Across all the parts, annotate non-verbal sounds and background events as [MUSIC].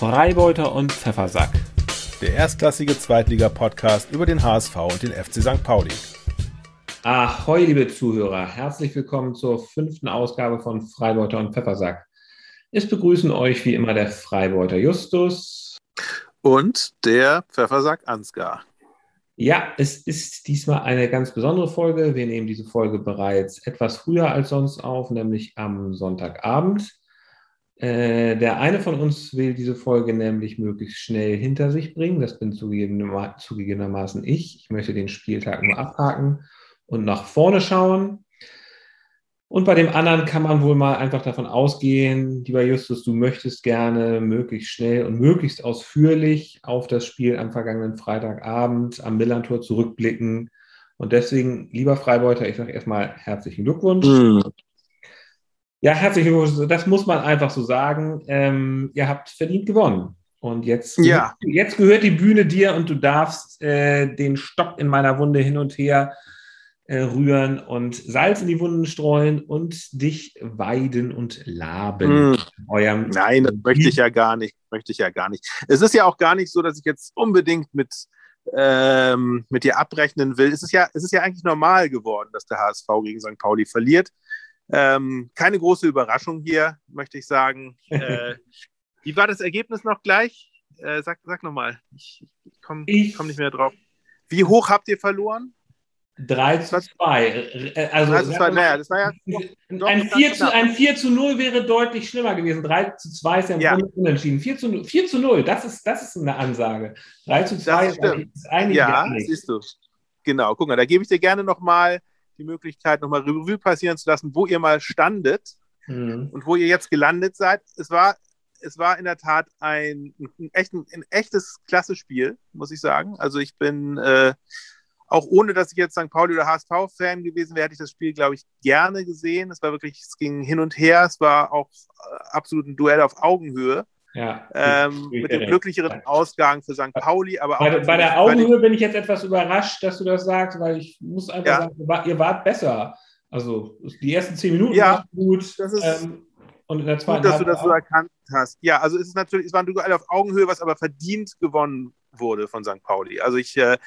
Freibeuter und Pfeffersack. Der erstklassige Zweitliga-Podcast über den HSV und den FC St. Pauli. Ahoi, liebe Zuhörer. Herzlich willkommen zur fünften Ausgabe von Freibeuter und Pfeffersack. Es begrüßen euch wie immer der Freibeuter Justus. Und der Pfeffersack Ansgar. Ja, es ist diesmal eine ganz besondere Folge. Wir nehmen diese Folge bereits etwas früher als sonst auf, nämlich am Sonntagabend. Äh, der eine von uns will diese Folge nämlich möglichst schnell hinter sich bringen. Das bin zugegebenermaßen ich. Ich möchte den Spieltag nur abhaken und nach vorne schauen. Und bei dem anderen kann man wohl mal einfach davon ausgehen, lieber Justus, du möchtest gerne möglichst schnell und möglichst ausführlich auf das Spiel am vergangenen Freitagabend am Millantor zurückblicken. Und deswegen, lieber Freibeuter, ich sage erstmal herzlichen Glückwunsch. Mhm. Ja, herzlichen Glückwunsch. Das muss man einfach so sagen. Ähm, ihr habt verdient gewonnen. Und jetzt, ja. jetzt gehört die Bühne dir und du darfst äh, den Stock in meiner Wunde hin und her äh, rühren und Salz in die Wunden streuen und dich weiden und laben. Mm. Nein, das möchte ich ja gar nicht. Möchte ich ja gar nicht. Es ist ja auch gar nicht so, dass ich jetzt unbedingt mit, ähm, mit dir abrechnen will. Es ist, ja, es ist ja eigentlich normal geworden, dass der HSV gegen St. Pauli verliert. Ähm, keine große Überraschung hier, möchte ich sagen. [LAUGHS] Äh, wie war das Ergebnis noch gleich? Äh, sag sag nochmal. Ich, ich komme komm nicht mehr drauf. Wie hoch habt ihr verloren? 3 zu 2. Äh, also, 3 zu 2, naja, das war ja. Doch, ein, 4 zu, ein 4 zu 0 wäre deutlich schlimmer gewesen. 3 zu 2 ist ja ja. Unentschieden. 4 zu, 4 zu 0, das ist, das ist eine Ansage. 3 zu 2 ist, ist eigentlich Ja, siehst du. Genau, guck mal, da gebe ich dir gerne nochmal die Möglichkeit, nochmal Revue passieren zu lassen, wo ihr mal standet mhm. und wo ihr jetzt gelandet seid. Es war, es war in der Tat ein, ein, echt, ein echtes klasse Spiel, muss ich sagen. Also ich bin. Äh, auch ohne, dass ich jetzt St. Pauli oder HSV-Fan gewesen wäre, hätte ich das Spiel, glaube ich, gerne gesehen. Es war wirklich, es ging hin und her. Es war auch äh, absolut ein Duell auf Augenhöhe. Ja, ähm, mit dem glücklicheren Ausgang für St. Pauli. Aber bei, bei der Augenhöhe bin ich jetzt etwas überrascht, dass du das sagst, weil ich muss einfach ja. sagen, ihr wart besser. Also die ersten zehn Minuten ja, waren gut. Das ist ähm, und in der zweiten gut, dass du das so erkannt hast. Ja, also es ist natürlich, es war ein Duell auf Augenhöhe, was aber verdient gewonnen wurde von St. Pauli. Also ich äh,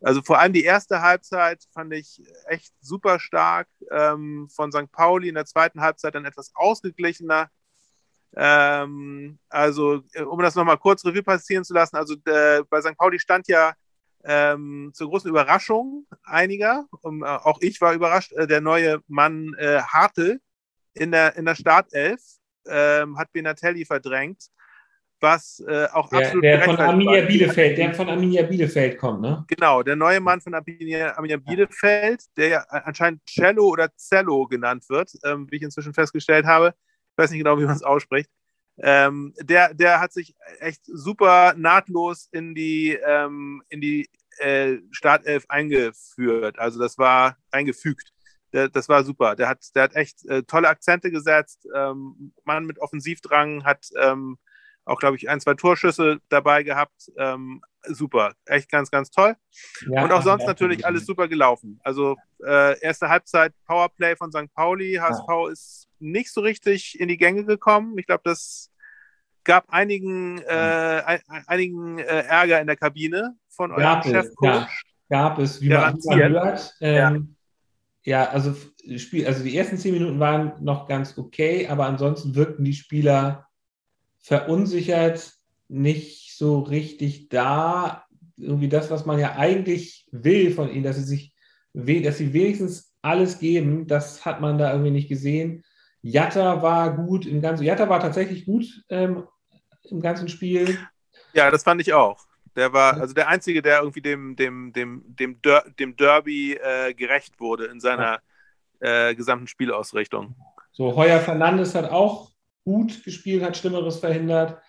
also vor allem die erste Halbzeit fand ich echt super stark ähm, von St. Pauli. In der zweiten Halbzeit dann etwas ausgeglichener. Ähm, also, äh, um das nochmal kurz Revue passieren zu lassen, also äh, bei St. Pauli stand ja ähm, zur großen Überraschung einiger, um, äh, auch ich war überrascht, äh, der neue Mann äh, Hartl in der, in der Startelf ähm, hat Benatelli verdrängt was äh, auch der, absolut der von Arminia Bielefeld, der von Arminia Bielefeld kommt, ne? Genau, der neue Mann von Arminia, Arminia Bielefeld, der ja anscheinend Cello oder Cello genannt wird, ähm, wie ich inzwischen festgestellt habe. Ich weiß nicht genau, wie man es ausspricht. Ähm, der, der hat sich echt super nahtlos in die, ähm, in die äh, Startelf eingeführt. Also das war eingefügt. Der, das war super. Der hat, der hat echt äh, tolle Akzente gesetzt. Ähm, Mann mit Offensivdrang hat ähm, auch, glaube ich, ein, zwei Torschüsse dabei gehabt. Ähm, super, echt ganz, ganz toll. Ja, und auch sonst natürlich alles super gelaufen. Also äh, erste Halbzeit Powerplay von St. Pauli. HSV ja. ist nicht so richtig in die Gänge gekommen. Ich glaube, das gab einigen, äh, einigen äh, Ärger in der Kabine von eurem Chefcoach. gab es, wie man hört. Ähm, ja. also, Spiel, also die ersten zehn Minuten waren noch ganz okay, aber ansonsten wirkten die Spieler verunsichert, nicht so richtig da. Irgendwie das, was man ja eigentlich will von ihnen, dass sie sich, dass sie wenigstens alles geben, das hat man da irgendwie nicht gesehen. Jatta war gut im ganzen, Jatta war tatsächlich gut ähm, im ganzen Spiel. Ja, das fand ich auch. Der war also der Einzige, der irgendwie dem, dem, dem, dem, Der dem Derby äh, gerecht wurde in seiner äh, gesamten Spielausrichtung. So, Heuer Fernandes hat auch gut gespielt, hat Schlimmeres verhindert.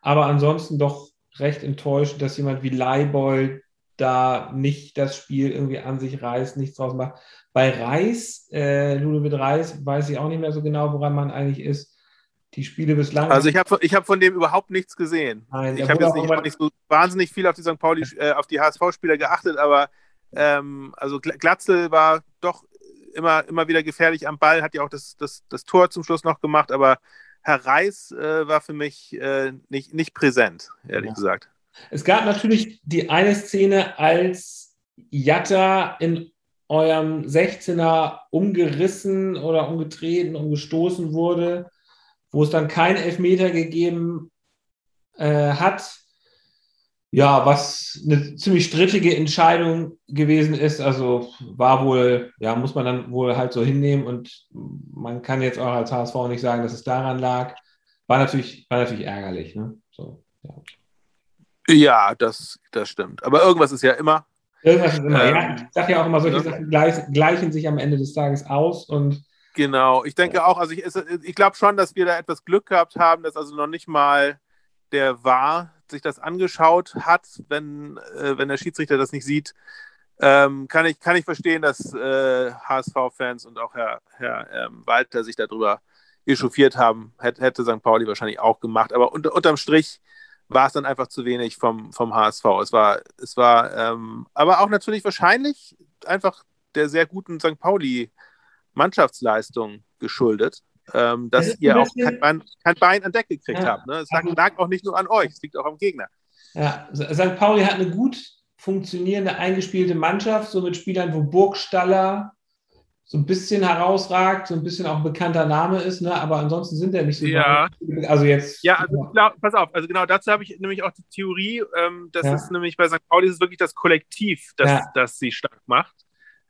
Aber ansonsten doch recht enttäuschend, dass jemand wie Leibold da nicht das Spiel irgendwie an sich reißt, nichts draus macht. Bei Reis, äh, Ludovic Reis, weiß ich auch nicht mehr so genau, woran man eigentlich ist. Die Spiele bislang. Also ich habe ich hab von dem überhaupt nichts gesehen. Nein, ich habe jetzt nicht, nicht, so wahnsinnig viel auf die St. Pauli, äh, auf die HSV-Spieler geachtet, aber ähm, also Glatzel war doch immer, immer wieder gefährlich am Ball, hat ja auch das, das, das Tor zum Schluss noch gemacht, aber Herr Reis äh, war für mich äh, nicht, nicht präsent, ehrlich ja. gesagt. Es gab natürlich die eine Szene, als Jatta in eurem 16er umgerissen oder umgetreten, umgestoßen wurde, wo es dann keinen Elfmeter gegeben äh, hat. Ja, was eine ziemlich strittige Entscheidung gewesen ist. Also war wohl, ja, muss man dann wohl halt so hinnehmen und man kann jetzt auch als HSV nicht sagen, dass es daran lag. War natürlich, war natürlich ärgerlich. Ne? So, ja. ja, das, das stimmt. Aber irgendwas ist ja immer. Irgendwas ist immer, ähm, ja. Ich sage ja auch immer, solche ja. Sachen gleichen sich am Ende des Tages aus und Genau, ich denke auch, also ich, ich glaube schon, dass wir da etwas Glück gehabt haben, dass also noch nicht mal der war sich das angeschaut hat, wenn, äh, wenn der Schiedsrichter das nicht sieht, ähm, kann, ich, kann ich verstehen, dass äh, HSV-Fans und auch Herr, Herr ähm, Walter sich darüber echauffiert haben. Hätt, hätte St. Pauli wahrscheinlich auch gemacht. Aber unter, unterm Strich war es dann einfach zu wenig vom, vom HSV. Es war, es war ähm, aber auch natürlich wahrscheinlich einfach der sehr guten St. Pauli-Mannschaftsleistung geschuldet ähm, dass ihr auch kein Bein, kein Bein an Deck gekriegt ja. habt. Ne? Es lag, lag, auch nicht nur an euch, es liegt auch am Gegner. Ja, St. Pauli hat eine gut funktionierende, eingespielte Mannschaft, so mit Spielern, wo Burgstaller so ein bisschen herausragt, so ein bisschen auch ein bekannter Name ist, ne? aber ansonsten sind er nicht so. Ja. Also jetzt. Ja, also glaub, pass auf, also genau dazu habe ich nämlich auch die Theorie, ähm, das ja. ist nämlich bei St. Pauli ist es wirklich das Kollektiv, das, ja. das sie stark macht.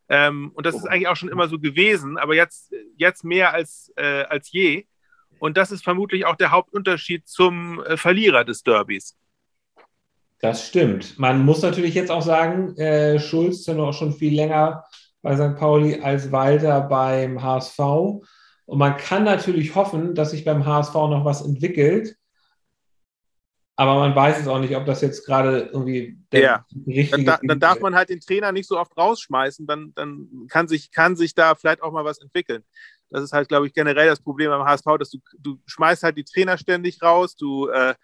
Ähm, und das ist eigentlich auch schon immer so gewesen, aber jetzt, jetzt mehr als, äh, als je. Und das ist vermutlich auch der Hauptunterschied zum äh, Verlierer des Derbys. Das stimmt. Man muss natürlich jetzt auch sagen, äh, Schulz ist ja noch schon viel länger bei St. Pauli als Walter beim HSV. Und man kann natürlich hoffen, dass sich beim HSV noch was entwickelt. Aber man weiß es auch nicht, ob das jetzt gerade irgendwie der ja. richtige dann, dann darf man halt den Trainer nicht so oft rausschmeißen, dann, dann kann, sich, kann sich da vielleicht auch mal was entwickeln. Das ist halt, glaube ich, generell das Problem beim HSV, dass du, du schmeißt halt die Trainer ständig raus, du äh,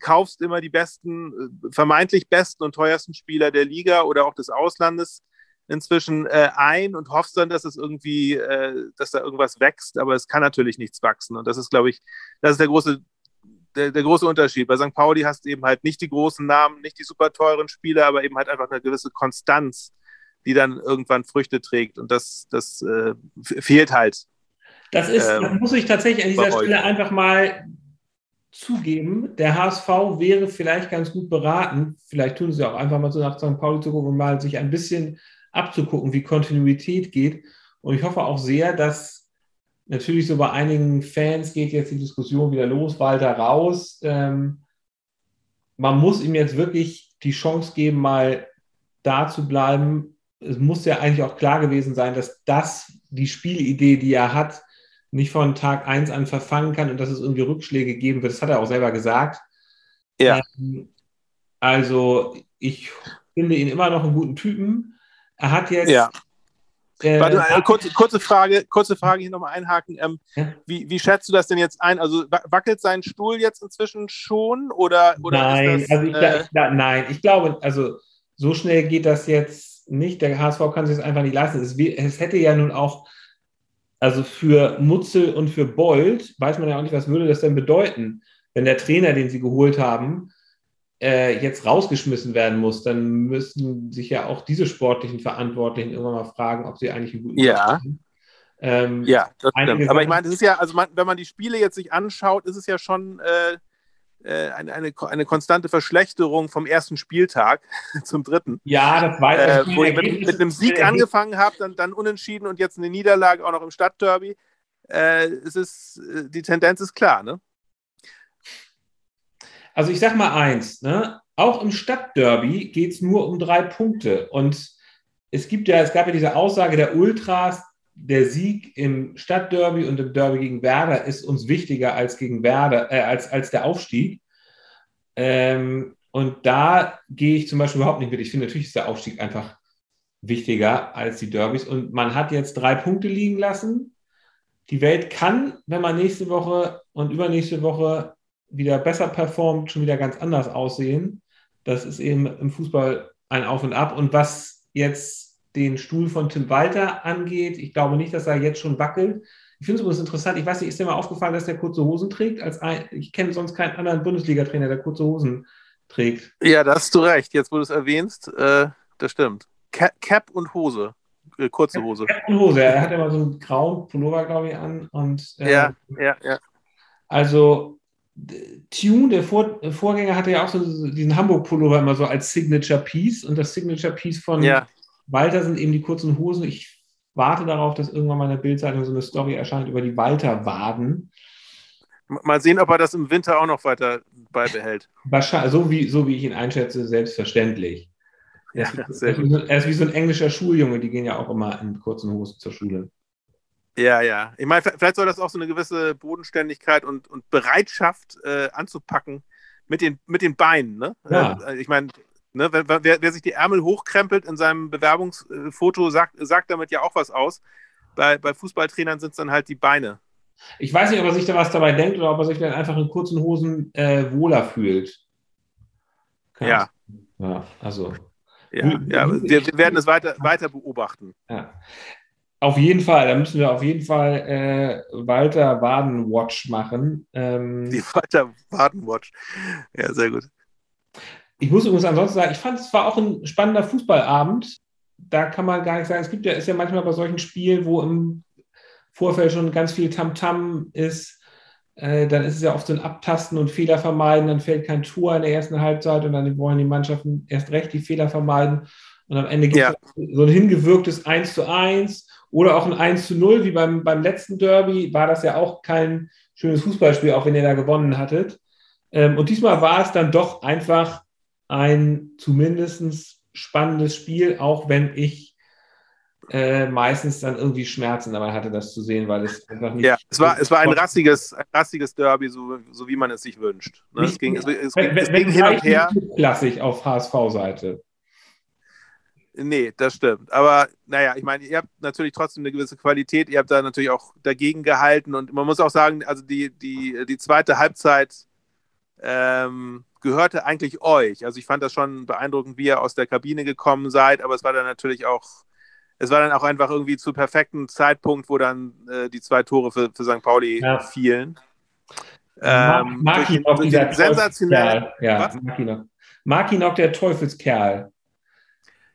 kaufst immer die besten, äh, vermeintlich besten und teuersten Spieler der Liga oder auch des Auslandes inzwischen äh, ein und hoffst dann, dass es irgendwie, äh, dass da irgendwas wächst, aber es kann natürlich nichts wachsen. Und das ist, glaube ich, das ist der große der, der, große Unterschied. Bei St. Pauli hast du eben halt nicht die großen Namen, nicht die super teuren Spieler, aber eben halt einfach eine gewisse Konstanz, die dann irgendwann Früchte trägt. Und das, das äh, fehlt halt. Das ist, ähm, das muss ich tatsächlich an dieser Stelle einfach mal zugeben. Der HSV wäre vielleicht ganz gut beraten, vielleicht tun sie auch einfach mal so nach St. Pauli zu gucken und mal sich ein bisschen abzugucken, wie Kontinuität geht. Und ich hoffe auch sehr, dass Natürlich so bei einigen Fans geht jetzt die Diskussion wieder los, Walter raus. Ähm, man muss ihm jetzt wirklich die Chance geben, mal da zu bleiben. Es muss ja eigentlich auch klar gewesen sein, dass das die Spielidee, die er hat, nicht von Tag 1 an verfangen kann und dass es irgendwie Rückschläge geben wird. Das hat er auch selber gesagt. Ja. Ähm, also ich finde ihn immer noch einen guten Typen. Er hat jetzt ja. Äh, Warte, äh, kurze, kurze, Frage, kurze Frage hier nochmal einhaken. Ähm, ja? wie, wie schätzt du das denn jetzt ein? Also wackelt sein Stuhl jetzt inzwischen schon oder, oder nein, das, also ich, äh, ich, nein, ich glaube, also so schnell geht das jetzt nicht. Der HSV kann sich das einfach nicht leisten. Es, es hätte ja nun auch, also für Mutzel und für Bold, weiß man ja auch nicht, was würde das denn bedeuten, wenn der Trainer, den sie geholt haben, äh, jetzt rausgeschmissen werden muss, dann müssen sich ja auch diese sportlichen Verantwortlichen irgendwann mal fragen, ob sie eigentlich einen guten ja. haben. Ähm, ja. Aber ich meine, es ist ja, also man, wenn man die Spiele jetzt sich anschaut, ist es ja schon äh, äh eine, eine, eine konstante Verschlechterung vom ersten Spieltag [LAUGHS] zum dritten. Ja, das ich. Äh, wo ihr mit, mit, einem Sieg angefangen habt, dann, dann unentschieden und jetzt eine Niederlage auch noch im Stadtderby. Äh, es ist, äh, die Tendenz ist klar, ne? Also ich sage mal eins, ne? auch im Stadtderby geht es nur um drei Punkte. Und es gibt ja, es gab ja diese Aussage der Ultras, der Sieg im Stadtderby und im Derby gegen Werder ist uns wichtiger als gegen Werder, äh, als, als der Aufstieg. Ähm, und da gehe ich zum Beispiel überhaupt nicht mit. Ich finde, natürlich ist der Aufstieg einfach wichtiger als die Derbys. Und man hat jetzt drei Punkte liegen lassen. Die Welt kann, wenn man nächste Woche und übernächste Woche wieder besser performt, schon wieder ganz anders aussehen. Das ist eben im Fußball ein Auf und Ab. Und was jetzt den Stuhl von Tim Walter angeht, ich glaube nicht, dass er jetzt schon wackelt. Ich finde es übrigens interessant, ich weiß nicht, ist dir mal aufgefallen, dass der kurze Hosen trägt? Als ein, ich kenne sonst keinen anderen Bundesliga-Trainer, der kurze Hosen trägt. Ja, da hast du recht. Jetzt, wo du es erwähnst, äh, das stimmt. Cap und Hose. Äh, kurze Hose. Cap und Hose. Er hat immer so einen grauen Pullover, glaube ich, an. Und, äh, ja, ja, ja. Also, Tune, der Vor Vorgänger, hatte ja auch so diesen Hamburg-Pullover immer so als Signature Piece. Und das Signature Piece von ja. Walter sind eben die kurzen Hosen. Ich warte darauf, dass irgendwann mal in der Bildzeitung so eine Story erscheint über die Walter-Waden. Mal sehen, ob er das im Winter auch noch weiter beibehält. Wahrscheinlich, so wie, so wie ich ihn einschätze, selbstverständlich. Ja, er, ist, ist, er ist wie so ein englischer Schuljunge, die gehen ja auch immer in kurzen Hosen zur Schule. Ja, ja. Ich meine, vielleicht soll das auch so eine gewisse Bodenständigkeit und, und Bereitschaft äh, anzupacken mit den, mit den Beinen. Ne? Ja. Äh, ich meine, ne, wer, wer, sich die Ärmel hochkrempelt in seinem Bewerbungsfoto, sagt, sagt damit ja auch was aus. Bei, bei Fußballtrainern sind es dann halt die Beine. Ich weiß nicht, ob er sich da was dabei denkt oder ob er sich dann einfach in kurzen Hosen äh, wohler fühlt. Kann ja. Ja, also. Ja, ja wir, wir, werden es weiter, weiter beobachten. Ja. Auf jeden Fall, da müssen wir auf jeden Fall äh, Walter Waden-Watch machen. Ähm, [LAUGHS] Die Walter Waden-Watch. Ja, sehr gut. Ich muss übrigens ansonsten sagen, ich fand es war auch ein spannender Fußballabend. Da kann man gar nicht sagen, es gibt ja, ist ja manchmal bei solchen Spielen, wo im Vorfeld schon ganz viel Tamtam -Tam ist, äh, dann ist es ja oft so ein Abtasten und Fehler vermeiden, dann fällt kein Tor in der ersten Halbzeit und dann wollen die Mannschaften erst recht die Fehler vermeiden. Und am Ende gibt es ja. so ein hingewirktes 1 zu 1 oder auch ein 1 zu 0, wie beim, beim letzten Derby, war das ja auch kein schönes Fußballspiel, auch wenn ihr da gewonnen hattet. Ähm, und diesmal war es dann doch einfach ein zumindest spannendes Spiel, auch wenn ich äh, meistens dann irgendwie Schmerzen dabei hatte, das zu sehen, weil es einfach nicht. Ja, es war, es war ein rassiges, ein rassiges Derby, so, so wie man es sich wünscht. Ne? Nicht, es ging, es, es, wenn, es ging hin und her. Klassisch auf HSV-Seite. Nee, das stimmt. Aber naja, ich meine, ihr habt natürlich trotzdem eine gewisse Qualität. Ihr habt da natürlich auch dagegen gehalten. Und man muss auch sagen, also die, die, die zweite Halbzeit ähm, gehörte eigentlich euch. Also ich fand das schon beeindruckend, wie ihr aus der Kabine gekommen seid. Aber es war dann natürlich auch es war dann auch einfach irgendwie zu perfekten Zeitpunkt, wo dann äh, die zwei Tore für, für St. Pauli ja. fielen. Ähm, mag ihn noch dieser sensationell. Ja, mag ihn, mag ihn noch der Teufelskerl.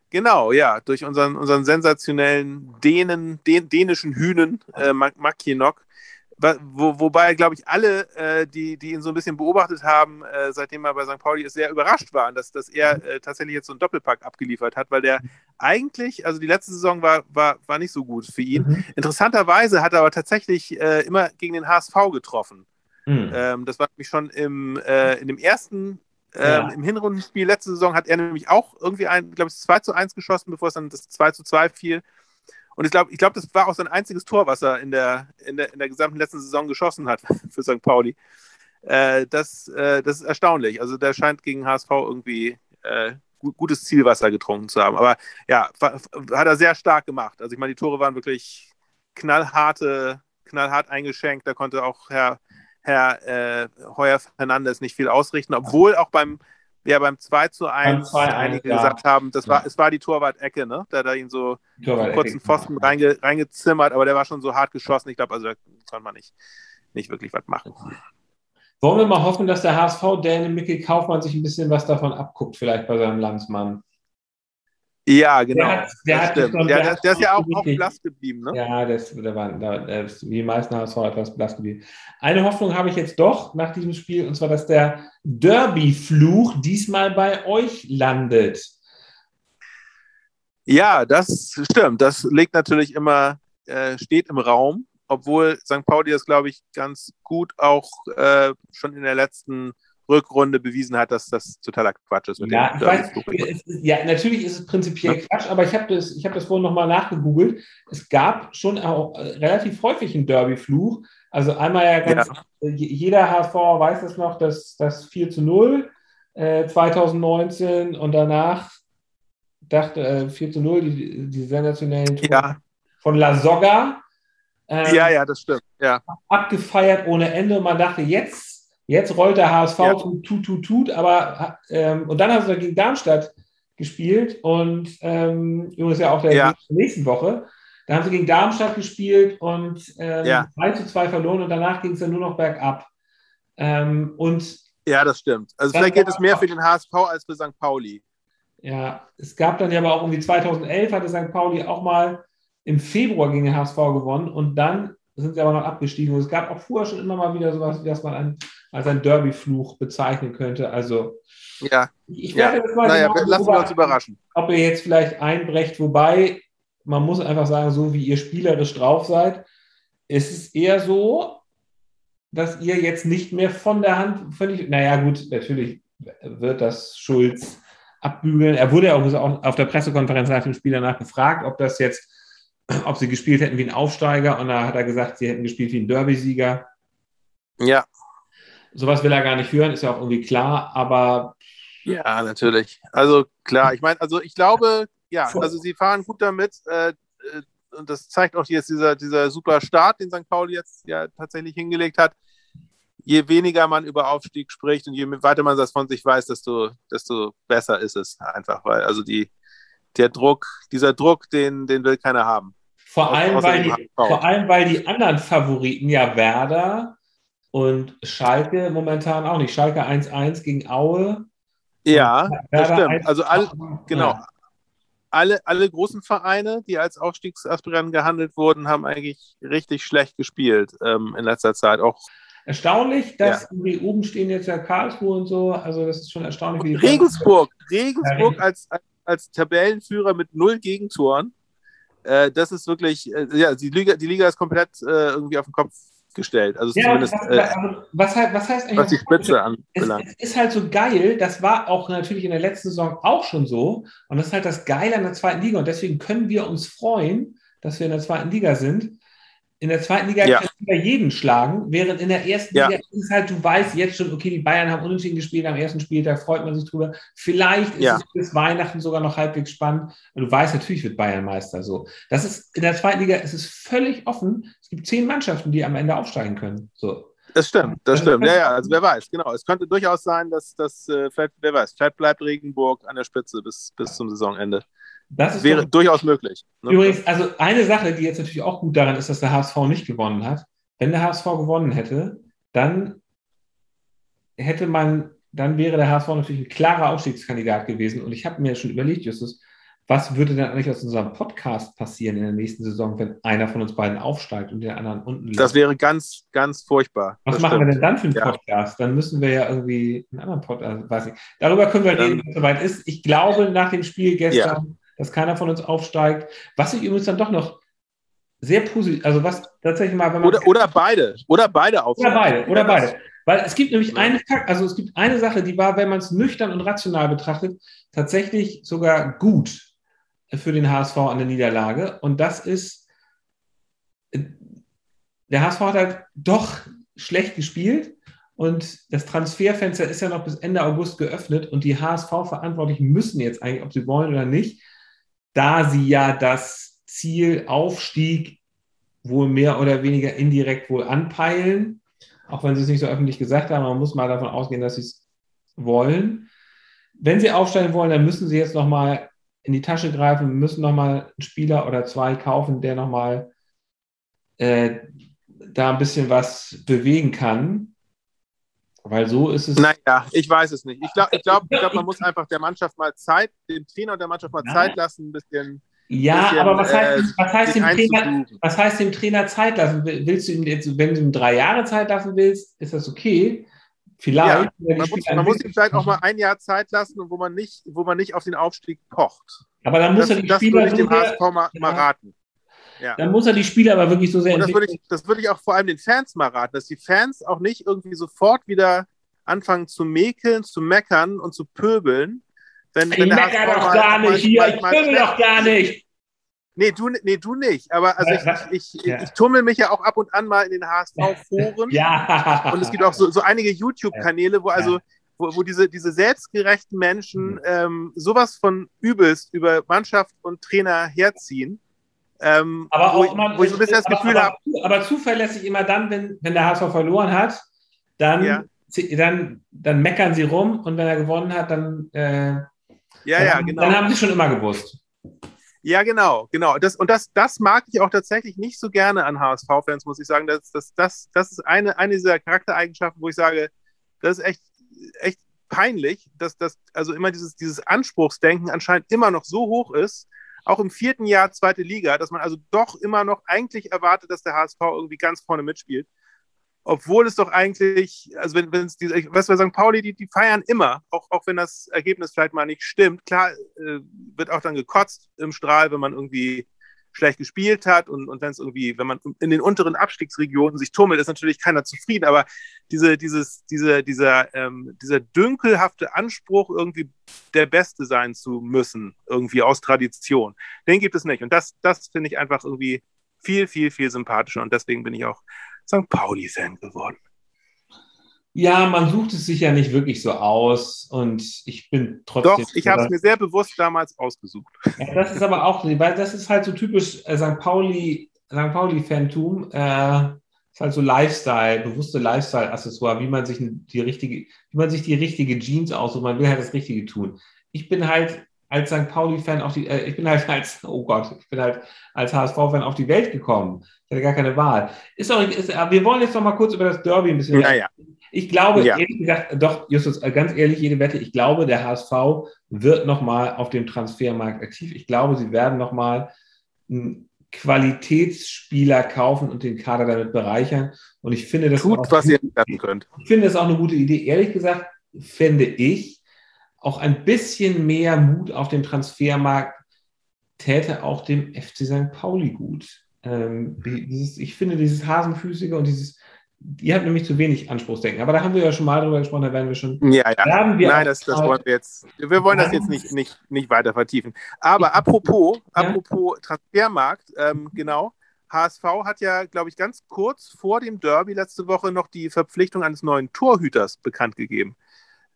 Genau, ja, durch unseren, unseren sensationellen Dänen, dän, dänischen Hühnen, äh, Makinok, wo, wobei, glaube ich, alle, äh, die, die ihn so ein bisschen beobachtet haben, äh, seitdem er bei St. Pauli ist, sehr überrascht waren, dass, dass er äh, tatsächlich jetzt so einen Doppelpack abgeliefert hat, weil der eigentlich, also die letzte Saison war, war, war nicht so gut für ihn. Mhm. Interessanterweise hat er aber tatsächlich äh, immer gegen den HSV getroffen. Mhm. Ähm, das war nämlich schon im, äh, in dem ersten ähm, ja. Im Hinrundenspiel letzte Saison hat er nämlich auch irgendwie ein, glaube ich, 2 zu 1 geschossen, bevor es dann das 2 zu 2 fiel. Und ich glaube, ich glaub, das war auch sein einziges Tor, was er in der, in der, in der gesamten letzten Saison geschossen hat [LAUGHS] für St. Pauli. Äh, das, äh, das ist erstaunlich. Also der scheint gegen HSV irgendwie äh, gut, gutes Zielwasser getrunken zu haben. Aber ja, hat er sehr stark gemacht. Also ich meine, die Tore waren wirklich knallharte, knallhart eingeschenkt. Da konnte auch Herr, Herr äh, Heuer Fernandes nicht viel ausrichten, obwohl auch beim ja beim 2 zu 1 einige ja. gesagt haben, das war, ja. es war die Torwart-Ecke, ne? Da hat er ihn so einen kurzen Pfosten genau. reinge, reingezimmert, aber der war schon so hart geschossen. Ich glaube, also da kann man nicht, nicht wirklich was machen. Wollen wir mal hoffen, dass der HSV Däne Mikkel Kaufmann sich ein bisschen was davon abguckt, vielleicht bei seinem Landsmann. Ja, genau. Der, hat, der, hat schon, der, der, der ist ja auch, auch blass geblieben, ne? Ja, ist, der war, der ist wie die meisten HSV etwas blass geblieben. Eine Hoffnung habe ich jetzt doch nach diesem Spiel, und zwar, dass der Derby-Fluch diesmal bei euch landet. Ja, das stimmt. Das liegt natürlich immer, äh, steht im Raum, obwohl St. Pauli das, glaube ich, ganz gut auch äh, schon in der letzten Rückrunde bewiesen hat, dass das totaler Quatsch ist. ja, ich weiß, ist, ja, natürlich ist es prinzipiell ja. Quatsch, aber ich habe das, hab das vorhin nochmal nachgegoogelt. Es gab schon auch äh, relativ häufig einen Derby-Fluch. Also einmal ja ganz, ja. jeder HSV weiß das noch, dass das 4 zu 0 äh, 2019 und danach dachte äh, 4 zu 0, die, die sensationellen Tore ja. von La Soga. Ähm, ja, ja, das stimmt. Ja. Abgefeiert ohne Ende. Und man dachte, jetzt Jetzt rollt der HSV ja. zum Tut, Tut, Tut, aber ähm, und dann haben sie gegen Darmstadt gespielt und ähm, übrigens ja auch der ja. nächsten Woche. Da haben sie gegen Darmstadt gespielt und ähm, Ja. 3 zu 2 verloren und danach ging es dann nur noch bergab. Ähm, und Ja, das stimmt. Also vielleicht gilt es mehr für den HSV als für St. Pauli. ja, es gab dann ja aber auch irgendwie 2011 hatte St. Pauli auch mal im Februar gegen den HSV gewonnen und dann sind sie aber noch abgestiegen. Und es gab auch vorher schon immer mal wieder sowas, wie das man ein, als ein Derby-Fluch bezeichnen könnte. Also Ja, ich Ja. werde das mal naja, genau lassen wir uns überraschen. ob ihr jetzt vielleicht einbrecht, wobei man muss einfach sagen, so wie ihr spielerisch drauf seid, ist es eher so, dass ihr jetzt nicht mehr von der Hand völlig, naja gut, natürlich wird das Schulz abbügeln. Er wurde ja auch auf der Pressekonferenz nach dem Spiel danach gefragt, ob das jetzt, ob sie gespielt hätten wie ein Aufsteiger und da hat er gesagt, sie hätten gespielt wie ein Derby-Sieger. Ja, Sowas will er gar nicht hören, ist ja auch irgendwie klar, aber ja, natürlich. Also klar, ich meine, also ich glaube, ja, also sie fahren gut damit. Äh, äh, und das zeigt auch jetzt dieser, dieser super Start, den St. Pauli jetzt ja tatsächlich hingelegt hat. Je weniger man über Aufstieg spricht und je weiter man das von sich weiß, desto, desto besser ist es einfach, weil also die, der Druck, dieser Druck, den, den will keiner haben. Vor allem, weil die, vor allem, weil die anderen Favoriten ja Werder und Schalke momentan auch nicht. Schalke 1-1 gegen Aue. Ja, das stimmt. 1 Also all, genau. Ja. alle, alle großen Vereine, die als Aufstiegsaspiranten gehandelt wurden, haben eigentlich richtig schlecht gespielt ähm, in letzter Zeit. Auch Erstaunlich, dass irgendwie oben stehen jetzt ja Karlsruhe und so. Also das ist schon erstaunlich, wie Regensburg, Regensburg Ja, als, als, als Tabellenführer mit null Gegentoren. Äh, das ist wirklich, äh, ja, die Liga, die Liga ist komplett äh, irgendwie auf den Kopf gestellt. Also Ja, zumindest was, äh, also was, halt, was heißt eigentlich? was die Spitze es, anbelangt. es ist halt so geil, das war auch natürlich in der letzten Saison auch schon so. Und das ist halt das Geile an der zweiten Liga. Und deswegen können wir uns freuen, dass wir in der zweiten Liga sind. In der zweiten Liga Ja. kannst du jeden schlagen, während in der ersten Ja. Liga ist es halt, du weißt jetzt schon, okay, die Bayern haben unentschieden gespielt am ersten Spieltag, freut man sich drüber. Vielleicht ist Ja. es bis Weihnachten sogar noch halbwegs spannend. Und du weißt, natürlich wird Bayern Meister so. Das ist in der zweiten Liga ist es völlig offen. Es gibt zehn Mannschaften, die am Ende aufsteigen können. So. Das stimmt, das Also- stimmt. Ja, ja, also wer weiß, genau. Es könnte durchaus sein, dass das, äh, vielleicht, wer weiß, vielleicht bleibt Regensburg an der Spitze bis, bis zum Saisonende. Das ist Wäre doch- durchaus möglich. ne? Übrigens, also eine Sache, die jetzt natürlich auch gut daran ist, dass der HSV nicht gewonnen hat. Wenn der HSV gewonnen hätte, dann hätte man, dann wäre der HSV natürlich ein klarer Aufstiegskandidat gewesen. Und ich habe mir schon überlegt, Justus, was würde denn eigentlich aus unserem Podcast passieren in der nächsten Saison, wenn einer von uns beiden aufsteigt und der anderen unten Das wäre ganz, ganz furchtbar. Was Das machen wir stimmt. denn dann für einen Ja. Podcast? Dann müssen wir ja irgendwie einen anderen Podcast, also weiß ich. Darüber können wir reden, wenn es soweit ist. Ich glaube, nach dem Spiel gestern, dass keiner von uns aufsteigt. Was ich übrigens dann doch noch sehr positiv, also was tatsächlich mal, wenn man. Oder, oder beide. Oder beide auf. Oder beide, oder beide. Weil es gibt nämlich eine, also es gibt eine Sache, die war, wenn man es nüchtern und rational betrachtet, tatsächlich sogar gut für den HSV an der Niederlage. Und das ist, der HSV hat halt doch schlecht gespielt und das Transferfenster ist ja noch bis Ende August geöffnet und die HSV-Verantwortlichen müssen jetzt eigentlich, ob sie wollen oder nicht, da sie ja das Ziel Aufstieg wohl mehr oder weniger indirekt wohl anpeilen, auch wenn sie es nicht so öffentlich gesagt haben, man muss mal davon ausgehen, dass sie es wollen. Wenn sie aufsteigen wollen, dann müssen sie jetzt nochmal in die Tasche greifen, müssen nochmal einen Spieler oder zwei kaufen, der nochmal äh, da ein bisschen was bewegen kann. Weil so ist es. Naja, ich weiß es nicht. Ich glaube, ich glaub, ich glaub, man [LAUGHS] muss einfach der Mannschaft mal Zeit, dem Trainer und der Mannschaft mal. Zeit lassen, ein bisschen, ja, bisschen, aber was heißt, äh, was, heißt dem Trainer, was heißt dem Trainer Zeit lassen? Willst du ihm jetzt, wenn du ihm drei Jahre Zeit lassen willst, ist das okay? Vielleicht. Ja, Man muss, man muss ihm vielleicht auch mal ein Jahr Zeit lassen, wo man nicht, wo man nicht auf den Aufstieg pocht. Aber dann muss Das, er die das Spieler würde ich dem HSV mal, mal Ja. raten. Ja. dann muss er die Spieler aber wirklich so sehr Und das würde, entwickeln. ich, das würde ich auch vor allem den Fans mal raten, dass die Fans auch nicht irgendwie sofort wieder anfangen zu mäkeln, zu meckern und zu pöbeln. Wenn, Ich wenn der mecker HSV doch gar nicht hier, ich pöbel doch gar nicht. Nee, du, nee, du nicht. Aber also [LAUGHS] ich, ich, ja. ich tummel mich ja auch ab und an mal in den HSV-Foren. [LAUGHS] Ja. Und es gibt auch so, so einige YouTube-Kanäle, wo also wo, wo diese, diese selbstgerechten Menschen Mhm. ähm, sowas von übelst über Mannschaft und Trainer herziehen. Ähm, aber wo, auch immer, wo ich so ein bisschen das Gefühl aber, habe, aber zuverlässig immer dann, wenn, wenn der HSV verloren hat, dann, Ja. dann, dann meckern sie rum und wenn er gewonnen hat, dann, äh, ja, dann, ja, haben- genau. dann haben sie schon immer gewusst. Ja, Ja, genau, genau. Das, und das, das mag ich auch tatsächlich nicht so gerne an HSV-Fans, muss ich sagen. Das, das, das, das ist eine, eine dieser Charaktereigenschaften, wo ich sage, das ist echt, echt peinlich, dass das, also immer dieses, dieses Anspruchsdenken anscheinend immer noch so hoch ist, auch im vierten Jahr zweite Liga, dass man also doch immer noch eigentlich erwartet, dass der HSV irgendwie ganz vorne mitspielt obwohl es doch eigentlich, also wenn es diese, was wir sagen, Pauli, die, die feiern immer, auch, auch wenn das Ergebnis vielleicht mal nicht stimmt. Klar äh, wird auch dann gekotzt im Strahl, wenn man irgendwie schlecht gespielt hat und, und wenn es irgendwie, wenn man in den unteren Abstiegsregionen sich tummelt, ist natürlich keiner zufrieden, aber diese, dieses, diese, dieser, ähm, dieser dünkelhafte Anspruch, irgendwie der Beste sein zu müssen, irgendwie aus Tradition, den gibt es nicht. Und das, das finde ich einfach irgendwie viel, viel, viel sympathischer und deswegen bin ich auch St. Pauli-Fan geworden. Ja, man sucht es sich ja nicht wirklich so aus und ich bin trotzdem. Doch, ich habe es mir sehr bewusst damals ausgesucht. Ja, das ist aber auch, weil das ist halt so typisch äh, St. Pauli, St. Pauli-Fantum. Äh, ist halt so Lifestyle, bewusste Lifestyle-Accessoire, wie man sich die richtige, wie man sich die richtige Jeans aussucht. Man will halt das Richtige tun. Ich bin halt als St. Pauli-Fan auf die, äh, ich bin halt [LAUGHS] als, oh Gott, ich bin halt als HSV-Fan auf die Welt gekommen. Ich hatte gar keine Wahl. Ist auch, ist, wir wollen jetzt noch mal kurz über das Derby ein bisschen. Ja, ja. Ich glaube, ja. ehrlich gesagt, doch, Justus, äh, ganz ehrlich, jede Wette, ich glaube, der HSV wird noch mal auf dem Transfermarkt aktiv. Ich glaube, sie werden noch mal einen Qualitätsspieler kaufen und den Kader damit bereichern. Und ich finde das Tut, auch, was ihr könnt. Ich finde das auch eine gute Idee. Ehrlich gesagt, finde ich, auch ein bisschen mehr Mut auf dem Transfermarkt täte auch dem FC St. Pauli gut. Ähm, dieses, ich finde dieses Hasenfüßige und dieses, die hat nämlich zu wenig Anspruchsdenken. Aber da haben wir ja schon mal drüber gesprochen, da werden wir schon. Ja, ja. Nein, das, das wollen wir jetzt. Wir wollen das jetzt nicht, nicht, nicht weiter vertiefen. Aber apropos, ja? apropos Transfermarkt, ähm, genau. HSV hat ja, glaube ich, ganz kurz vor dem Derby letzte Woche noch die Verpflichtung eines neuen Torhüters bekannt gegeben.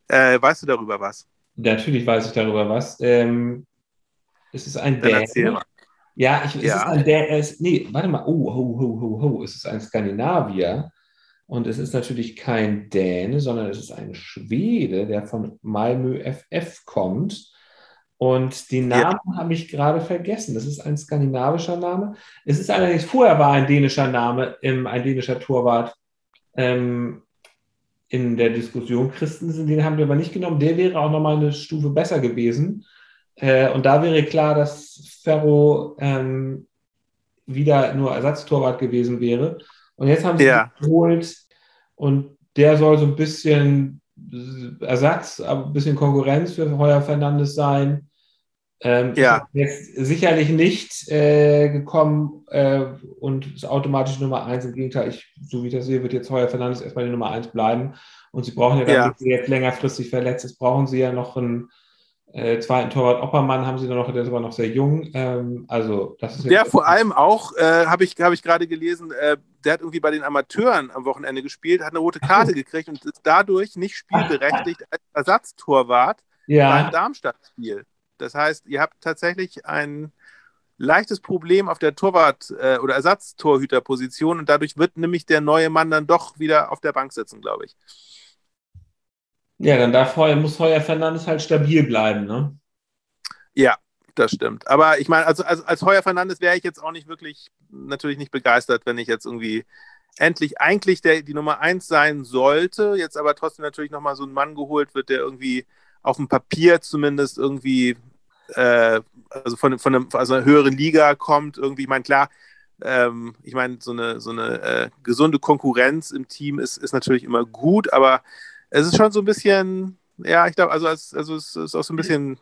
Äh, weißt du darüber was? Natürlich weiß ich darüber was. Ähm, es ist ein Däne. Ja, ich, es ja. ist ein Däne. Nee, warte mal. Oh, ho, ho, ho, ho. Es ist ein Skandinavier. Und es ist natürlich kein Däne, sondern es ist ein Schwede, der von Malmö FF kommt. Und den Namen ja. habe ich gerade vergessen. Das ist ein skandinavischer Name. Es ist allerdings, vorher war ein dänischer Name, ein dänischer Torwart ähm, in der Diskussion. Christensen, den haben wir aber nicht genommen. Der wäre auch nochmal eine Stufe besser gewesen. Äh, und da wäre klar, dass Ferro ähm, wieder nur Ersatztorwart gewesen wäre. Und jetzt haben sie ja. ihn geholt und der soll so ein bisschen Ersatz, aber ein bisschen Konkurrenz für Heuer Fernandes sein. Ähm, ja. Jetzt sicherlich nicht äh, gekommen äh, und ist automatisch Nummer eins. Im Gegenteil, ich, so wie ich das sehe, wird jetzt Heuer Fernandes erstmal die Nummer eins bleiben. Und sie brauchen ja, damit ja. jetzt längerfristig verletzt ist, brauchen sie ja noch einen äh, zweiten Torwart Oppermann, haben sie noch, der ist aber noch sehr jung. Ähm, also, das ist der vor allem auch, äh, habe ich, hab ich gerade gelesen, äh, der hat irgendwie bei den Amateuren am Wochenende gespielt, hat eine rote Karte [LAUGHS] gekriegt und ist dadurch nicht spielberechtigt als Ersatztorwart ja. beim Darmstadt-Spiel. Das heißt, ihr habt tatsächlich ein leichtes Problem auf der Torwart- äh, oder Ersatztorhüterposition und dadurch wird nämlich der neue Mann dann doch wieder auf der Bank sitzen, glaube ich. Ja, dann darf Heuer, muss Heuer Fernandes halt stabil bleiben, ne? Ja, das stimmt. Aber ich meine, also, als, als Heuer Fernandes wäre ich jetzt auch nicht wirklich, natürlich nicht begeistert, wenn ich jetzt irgendwie endlich eigentlich der, die Nummer eins sein sollte, jetzt aber trotzdem natürlich nochmal so ein Mann geholt wird, der irgendwie auf dem Papier zumindest irgendwie, äh, also von, von einem, also einer höheren Liga kommt, irgendwie, ich meine, klar, ähm, ich meine, so eine, so eine äh, gesunde Konkurrenz im Team ist, ist natürlich immer gut, aber es ist schon so ein bisschen, ja, ich glaube, also, also es ist auch so ein bisschen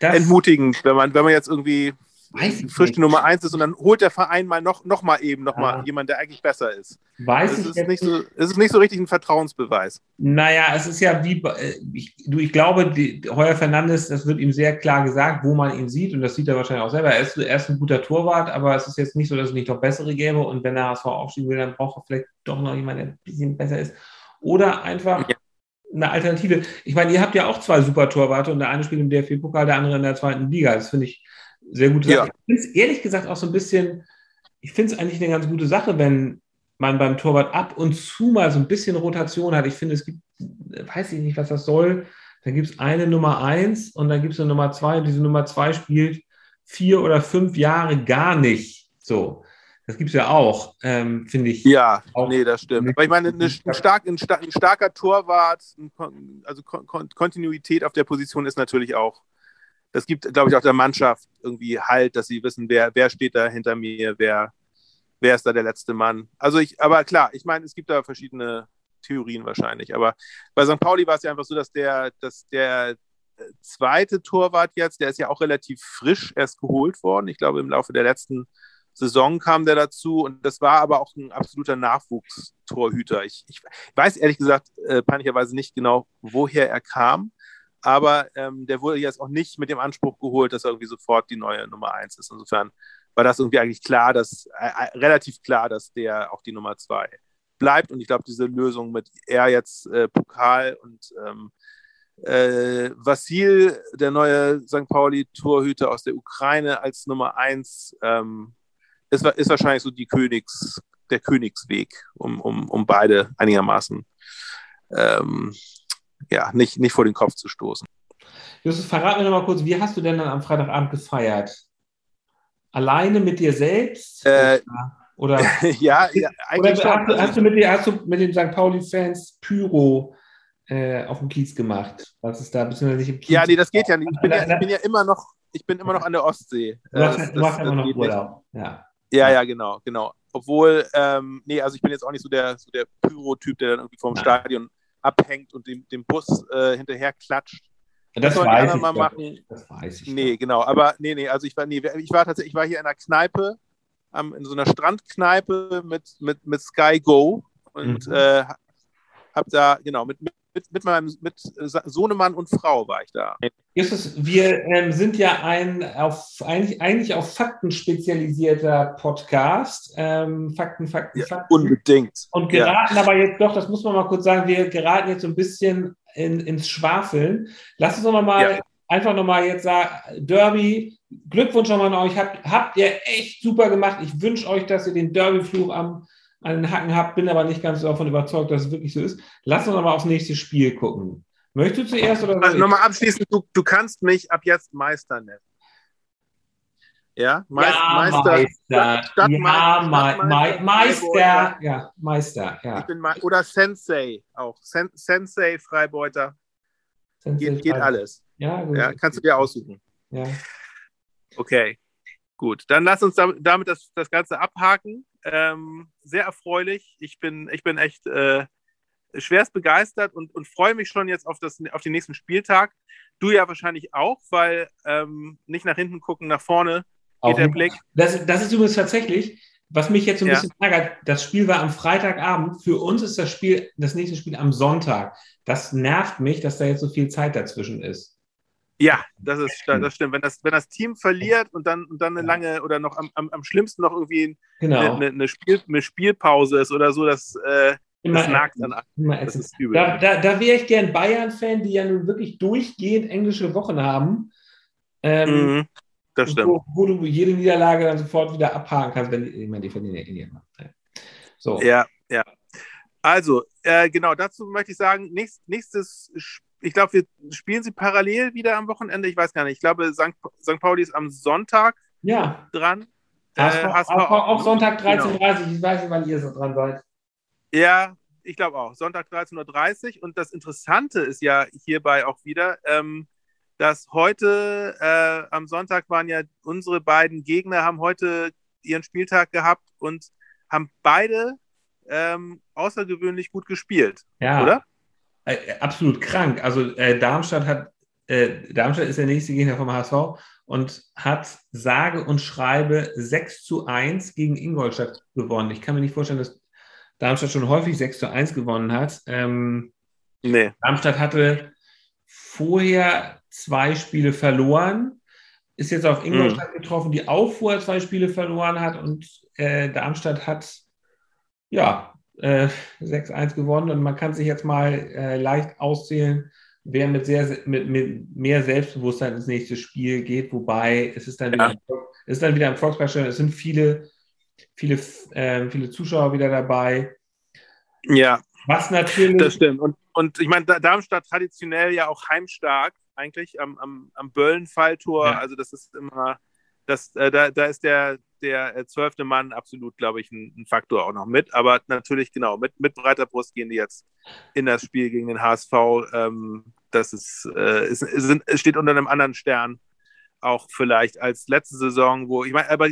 das entmutigend, wenn man, wenn man jetzt irgendwie Weiß ich frisch nicht. die Nummer eins ist und dann holt der Verein mal noch, noch mal eben noch mal ah. jemand, der eigentlich besser ist. Weiß das ich ist nicht so, Es ist nicht so richtig ein Vertrauensbeweis. Naja, es ist ja wie, äh, ich, du, ich glaube, die, Heuer Fernandes, das wird ihm sehr klar gesagt, wo man ihn sieht und das sieht er wahrscheinlich auch selber. Er ist, er ist ein guter Torwart, aber es ist jetzt nicht so, dass es nicht noch bessere gäbe und wenn der HSV aufschieben will, dann braucht er vielleicht doch noch jemanden, der ein bisschen besser ist. Oder einfach. Eine Alternative. Ich meine, ihr habt ja auch zwei super Torwarte und der eine spielt im DFB-Pokal, der andere in der zweiten Liga. Das finde ich sehr gute Sache. Ja. Ich finde es ehrlich gesagt auch so ein bisschen, ich finde es eigentlich eine ganz gute Sache, wenn man beim Torwart ab und zu mal so ein bisschen Rotation hat. Ich finde, es gibt, weiß ich nicht, was das soll. Dann gibt es eine Nummer eins und dann gibt es eine Nummer zwei und diese Nummer zwei spielt vier oder fünf Jahre gar nicht. So. Das gibt es ja auch, ähm, finde ich. Ja, auch nee, das stimmt. Aber ich meine, eine, ein, stark, ein, ein, starker Torwart, also Kontinuität auf der Position ist natürlich auch, das gibt, glaube ich, auch der Mannschaft irgendwie Halt, dass sie wissen, wer, wer steht da hinter mir, wer, wer ist da der letzte Mann. Also ich, aber klar, ich meine, es gibt da verschiedene Theorien wahrscheinlich. Aber bei St. Pauli war es ja einfach so, dass der, dass der äh, zweite Torwart jetzt, der ist ja auch relativ frisch erst geholt worden. Ich glaube, im Laufe der letzten Saison kam der dazu und das war aber auch ein absoluter Nachwuchstorhüter. Ich, ich weiß ehrlich gesagt äh, peinlicherweise nicht genau, woher er kam, aber ähm, der wurde jetzt auch nicht mit dem Anspruch geholt, dass er irgendwie sofort die neue Nummer eins ist. Insofern war das irgendwie eigentlich klar, dass äh, äh relativ klar, dass der auch die Nummer zwei bleibt. Und ich glaube, diese Lösung mit er jetzt äh, Pokal und ähm, äh, Vassil, der neue St. Pauli-Torhüter aus der Ukraine als Nummer eins, ähm, ist, ist wahrscheinlich so die Königs, der Königsweg, um, um, um beide einigermaßen ähm, ja, nicht, nicht vor den Kopf zu stoßen. Justus, verrat mir noch mal kurz, wie hast du denn dann am Freitagabend gefeiert? Alleine mit dir selbst? Äh, oder, [LAUGHS] ja, ja, eigentlich oder hast, du, hast, du mit, hast du mit den St. Pauli-Fans Pyro äh, auf dem Kiez gemacht? Was ist da, beziehungsweise nicht im Kiez? Ja, nee, das geht ja nicht. Ich bin ja, ich bin ja immer noch, ich bin immer noch an der Ostsee. Du machst, das, du machst das, immer noch Urlaub. Ja. Ja, ja, genau, genau. Obwohl, ähm, nee, also ich bin jetzt auch nicht so der, so der Pyro-Typ, der dann irgendwie vom Nein. Stadion abhängt und dem, dem Bus äh, hinterher klatscht. Das, das weiß ich mal machen. Das weiß ich. Nee, doch. genau. Aber nee, nee, also ich war, nee, ich war tatsächlich, ich war hier in einer Kneipe ähm, in so einer Strandkneipe mit, mit, mit Sky Go und mhm. äh, habe da, genau, mit, mit, mit meinem mit Sohnemann und Frau war ich da. Justus, wir ähm, sind ja ein auf, eigentlich, eigentlich auf Fakten spezialisierter Podcast. Ähm, Fakten, Fakten, ja, Fakten. Unbedingt. Und geraten ja. aber jetzt doch, das muss man mal kurz sagen, wir geraten jetzt so ein bisschen in, ins Schwafeln. Lass uns doch mal ja. einfach nochmal jetzt sagen, Derby, Glückwunsch nochmal an euch. Habt, habt ihr echt super gemacht. Ich wünsche euch, dass ihr den Derby-Fluch am, den Hacken habt. Bin aber nicht ganz davon überzeugt, dass es wirklich so ist. Lass uns aber aufs nächste Spiel gucken. Möchtest du zuerst oder also Nochmal abschließend, du, du kannst mich ab jetzt Meister nennen. Ja, Meist, ja Meister. Meister. Stadt, ja, Meister, Meister, Meister. Ja, Meister. Ja. oder Sensei auch. Sen Sensei Freibeuter. Sensei geht, geht alles. Ja, ja, kannst du dir aussuchen. Ja. Okay, gut. Dann lass uns damit das, das Ganze abhaken. Ähm, sehr erfreulich. Ich bin, ich bin echt äh, schwerst begeistert und, und freue mich schon jetzt auf, das, auf den nächsten Spieltag. Du ja wahrscheinlich auch, weil ähm, nicht nach hinten gucken, nach vorne geht auch der Blick. Das, das ist übrigens tatsächlich, was mich jetzt so ein ja. bisschen ärgert, das Spiel war am Freitagabend. Für uns ist das Spiel, das nächste Spiel am Sonntag. Das nervt mich, dass da jetzt so viel Zeit dazwischen ist. Ja, das ist das stimmt. Wenn das, wenn das Team verliert und dann, und dann eine lange oder noch am, am, am schlimmsten noch irgendwie genau. eine, eine, Spiel, eine Spielpause ist oder so, das, äh, das nagt dann an. Das ist übel. Da, da, da wäre ich gern Bayern-Fan, die ja nun wirklich durchgehend englische Wochen haben. Ähm, mhm, das stimmt. Wo, wo, du jede Niederlage dann sofort wieder abhaken kannst, wenn die, ich meine, die verlieren ja eh nicht. So. Ja, ja. Also, äh, genau, dazu möchte ich sagen, nächst, nächstes Spiel ich glaube, wir spielen sie parallel wieder am Wochenende. Ich weiß gar nicht. Ich glaube, St. St. Pauli ist am Sonntag ja. dran. HSV, äh, HSV auch, auch, Sonntag 13.30 genau. Uhr. Ich weiß nicht, wann ihr so dran seid. Ja, ich glaube auch. Sonntag 13.30 Uhr. Und das Interessante ist ja hierbei auch wieder, ähm, dass heute äh, am Sonntag waren ja unsere beiden Gegner, haben heute ihren Spieltag gehabt und haben beide ähm, außergewöhnlich gut gespielt. Ja. Oder? Äh, absolut krank. Also äh, Darmstadt hat, äh, Darmstadt ist der nächste Gegner vom HSV und hat sage und schreibe 6 zu 1 gegen Ingolstadt gewonnen. Ich kann mir nicht vorstellen, dass Darmstadt schon häufig 6 zu 1 gewonnen hat. Ähm, nee. Darmstadt hatte vorher zwei Spiele verloren, ist jetzt auf Ingolstadt mhm. getroffen, die auch vorher zwei Spiele verloren hat und äh, Darmstadt hat ja äh, 6-1 gewonnen und man kann sich jetzt mal äh, leicht auszählen, wer mit, sehr, mit, mit mehr Selbstbewusstsein ins nächste Spiel geht, wobei es ist dann wieder, ja. es ist dann wieder im Volksparkstadion, es sind viele, viele, äh, viele Zuschauer wieder dabei. Ja. Was natürlich. Das stimmt. Und, und ich meine, Darmstadt traditionell ja auch heimstark, eigentlich am, am, am Böllen-Falltor. Ja. Also, das ist immer das, äh, da, da ist der, der äh, zwölfte Mann absolut, glaube ich, ein, ein, Faktor auch noch mit. Aber natürlich, genau, mit, mit breiter Brust gehen die jetzt in das Spiel gegen den HSV. Ähm, das ist, äh, ist, ist, steht unter einem anderen Stern auch vielleicht als letzte Saison, wo ich meine, aber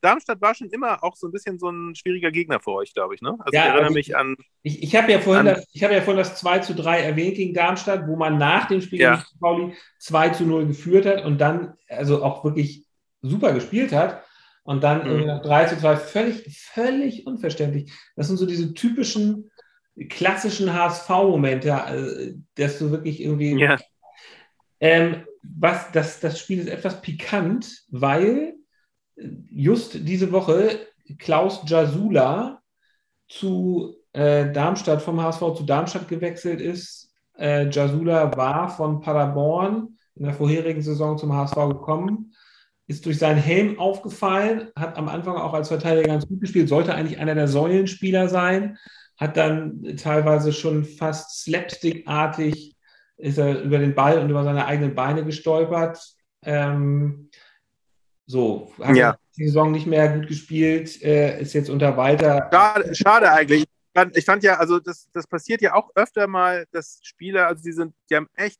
Darmstadt war schon immer auch so ein bisschen so ein schwieriger Gegner für euch, glaube ich. Ne? Also ja, ich erinnere also mich an. Ich, ich habe ja, vorhin das, hab ja vorhin das 2 zu 3 erwähnt gegen Darmstadt, wo man nach dem Spiel ja. gegen Pauli 2 zu 0 geführt hat und dann also auch wirklich super gespielt hat. Und dann mhm. nach 3 zu 2 völlig, völlig unverständlich. Das sind so diese typischen klassischen HSV-Momente, äh, dass du wirklich irgendwie. Ja. Ähm, was, das, das Spiel ist etwas pikant, weil just diese Woche Klaus Jasula zu äh, Darmstadt, vom HSV zu Darmstadt gewechselt ist. Äh, Jasula war von Paderborn in der vorherigen Saison zum HSV gekommen, ist durch seinen Helm aufgefallen, hat am Anfang auch als Verteidiger ganz gut gespielt, sollte eigentlich einer der Säulenspieler sein, hat dann teilweise schon fast slapstickartig ist er über den Ball und über seine eigenen Beine gestolpert. Ähm, so, hat ja. die Saison nicht mehr gut gespielt, äh, ist jetzt unter weiter. Schade, schade eigentlich. Ich fand ja, also das, das passiert ja auch öfter mal, dass Spieler, also die sind, die haben echt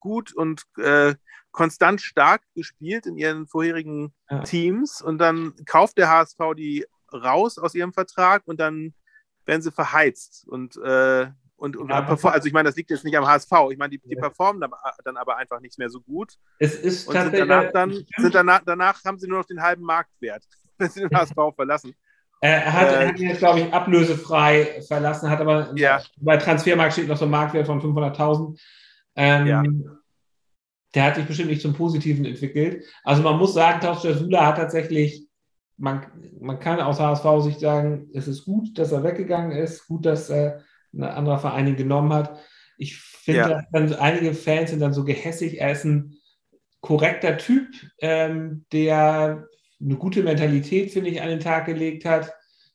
gut und äh, konstant stark gespielt in ihren vorherigen ja. Teams und dann kauft der HSV die raus aus ihrem Vertrag und dann werden sie verheizt und äh, und, und ja, also ich meine, das liegt jetzt nicht am HSV. Ich meine, die, die performen dann aber einfach nicht mehr so gut. Es ist und sind danach, dann, sind danach, danach haben sie nur noch den halben Marktwert, [LAUGHS] wenn sie den HSV [LAUGHS] verlassen. Er hat, äh, ihn jetzt, glaube ich, ablösefrei verlassen, hat aber ja. bei Transfermarkt steht noch so ein Marktwert von 500.000. Ähm, ja. Der hat sich bestimmt nicht zum Positiven entwickelt. Also man muss sagen, Tauscher Sula hat tatsächlich, man, man kann aus HSV-Sicht sagen, es ist gut, dass er weggegangen ist, gut, dass er ein anderer Verein ihn genommen hat. Ich finde, ja. einige Fans sind dann so gehässig. Er ist ein korrekter Typ, ähm, der eine gute Mentalität, finde ich, an den Tag gelegt hat.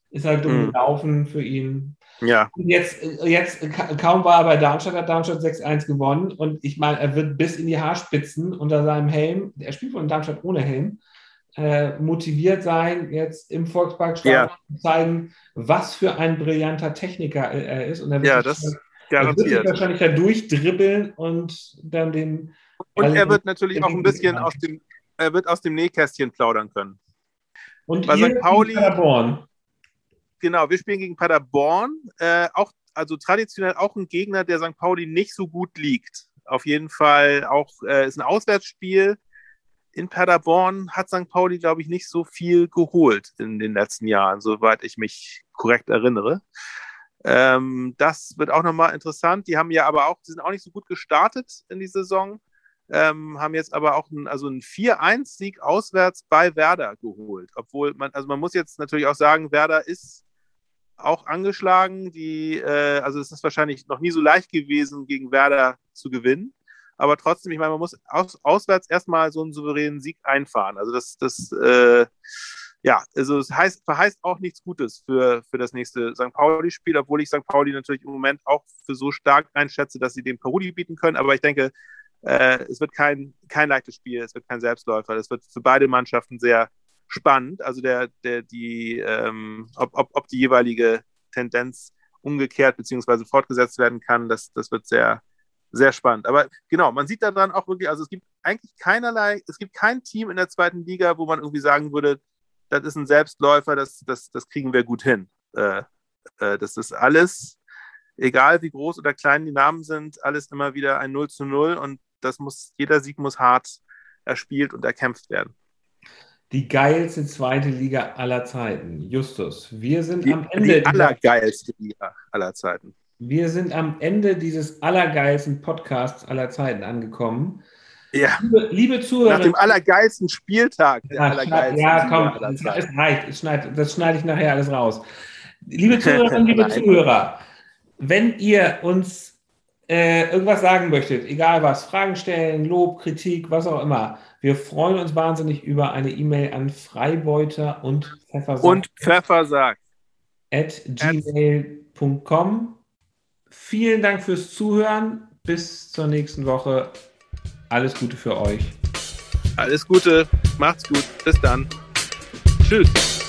Ist halt dumm mhm. gelaufen für ihn. Ja. Und jetzt, jetzt kaum war er bei Darmstadt, hat Darmstadt 6-1 gewonnen. Und ich meine, er wird bis in die Haarspitzen unter seinem Helm, er spielt von Darmstadt ohne Helm, äh, motiviert sein, jetzt im Volksparkstadion ja. zu zeigen, was für ein brillanter Techniker er ist. Und er wird ja, das schon, garantiert. Er wird wahrscheinlich da durchdribbeln und dann den. Und er wird natürlich auch ein bisschen aus dem, er wird aus dem Nähkästchen plaudern können. Und Bei St. Pauli. Paderborn. Genau, wir spielen gegen Paderborn. Äh, auch, also traditionell auch ein Gegner, der St. Pauli nicht so gut liegt. Auf jeden Fall auch äh, ist ein Auswärtsspiel in Paderborn hat St. Pauli, glaube ich, nicht so viel geholt in den letzten Jahren, soweit ich mich korrekt erinnere. Ähm, das wird auch nochmal interessant. Die haben ja aber auch, die sind auch nicht so gut gestartet in die Saison, ähm, haben jetzt aber auch einen, also einen 4-1-Sieg auswärts bei Werder geholt. Obwohl man, also man muss jetzt natürlich auch sagen, Werder ist auch angeschlagen. Die, äh, also es ist wahrscheinlich noch nie so leicht gewesen, gegen Werder zu gewinnen. Aber trotzdem, ich meine, man muss aus, auswärts erstmal so einen souveränen Sieg einfahren. Also das, das äh, ja, also es heißt, verheißt auch nichts Gutes für, für das nächste St. Pauli-Spiel, obwohl ich St. Pauli natürlich im Moment auch für so stark einschätze, dass sie den Parodi bieten können. Aber ich denke, äh, es wird kein, kein leichtes Spiel, es wird kein Selbstläufer. Es wird für beide Mannschaften sehr spannend. Also der, der, die, ähm, ob, ob, ob die jeweilige Tendenz umgekehrt bzw. fortgesetzt werden kann, das, das wird sehr, sehr spannend. Aber genau, man sieht daran auch wirklich, also es gibt eigentlich keinerlei, es gibt kein Team in der zweiten Liga, wo man irgendwie sagen würde, das ist ein Selbstläufer, das, das, das kriegen wir gut hin. Äh, äh, das ist alles, egal wie groß oder klein die Namen sind, alles immer wieder ein 0 zu 0 und das muss, jeder Sieg muss hart erspielt und erkämpft werden. Die geilste zweite Liga aller Zeiten. Justus, wir sind die, am Ende. Die allergeilste Liga aller Zeiten. Wir sind am Ende dieses allergeilsten Podcasts aller Zeiten angekommen. Ja. Liebe, liebe Zuhörer. Nach dem allergeilsten Spieltag. Der ja, allergeilsten ja, komm, es reicht. Es schneid, das schneide ich nachher alles raus. Liebe Zuhörerinnen, liebe [LAUGHS] Zuhörer, wenn ihr uns äh, irgendwas sagen möchtet, egal was, Fragen stellen, Lob, Kritik, was auch immer, wir freuen uns wahnsinnig über eine E-Mail an Freibeuter und Pfeffersack. Und Pfeffersack. At gmail.com. Vielen Dank fürs Zuhören. Bis zur nächsten Woche. Alles Gute für euch. Alles Gute. Macht's gut. Bis dann. Tschüss.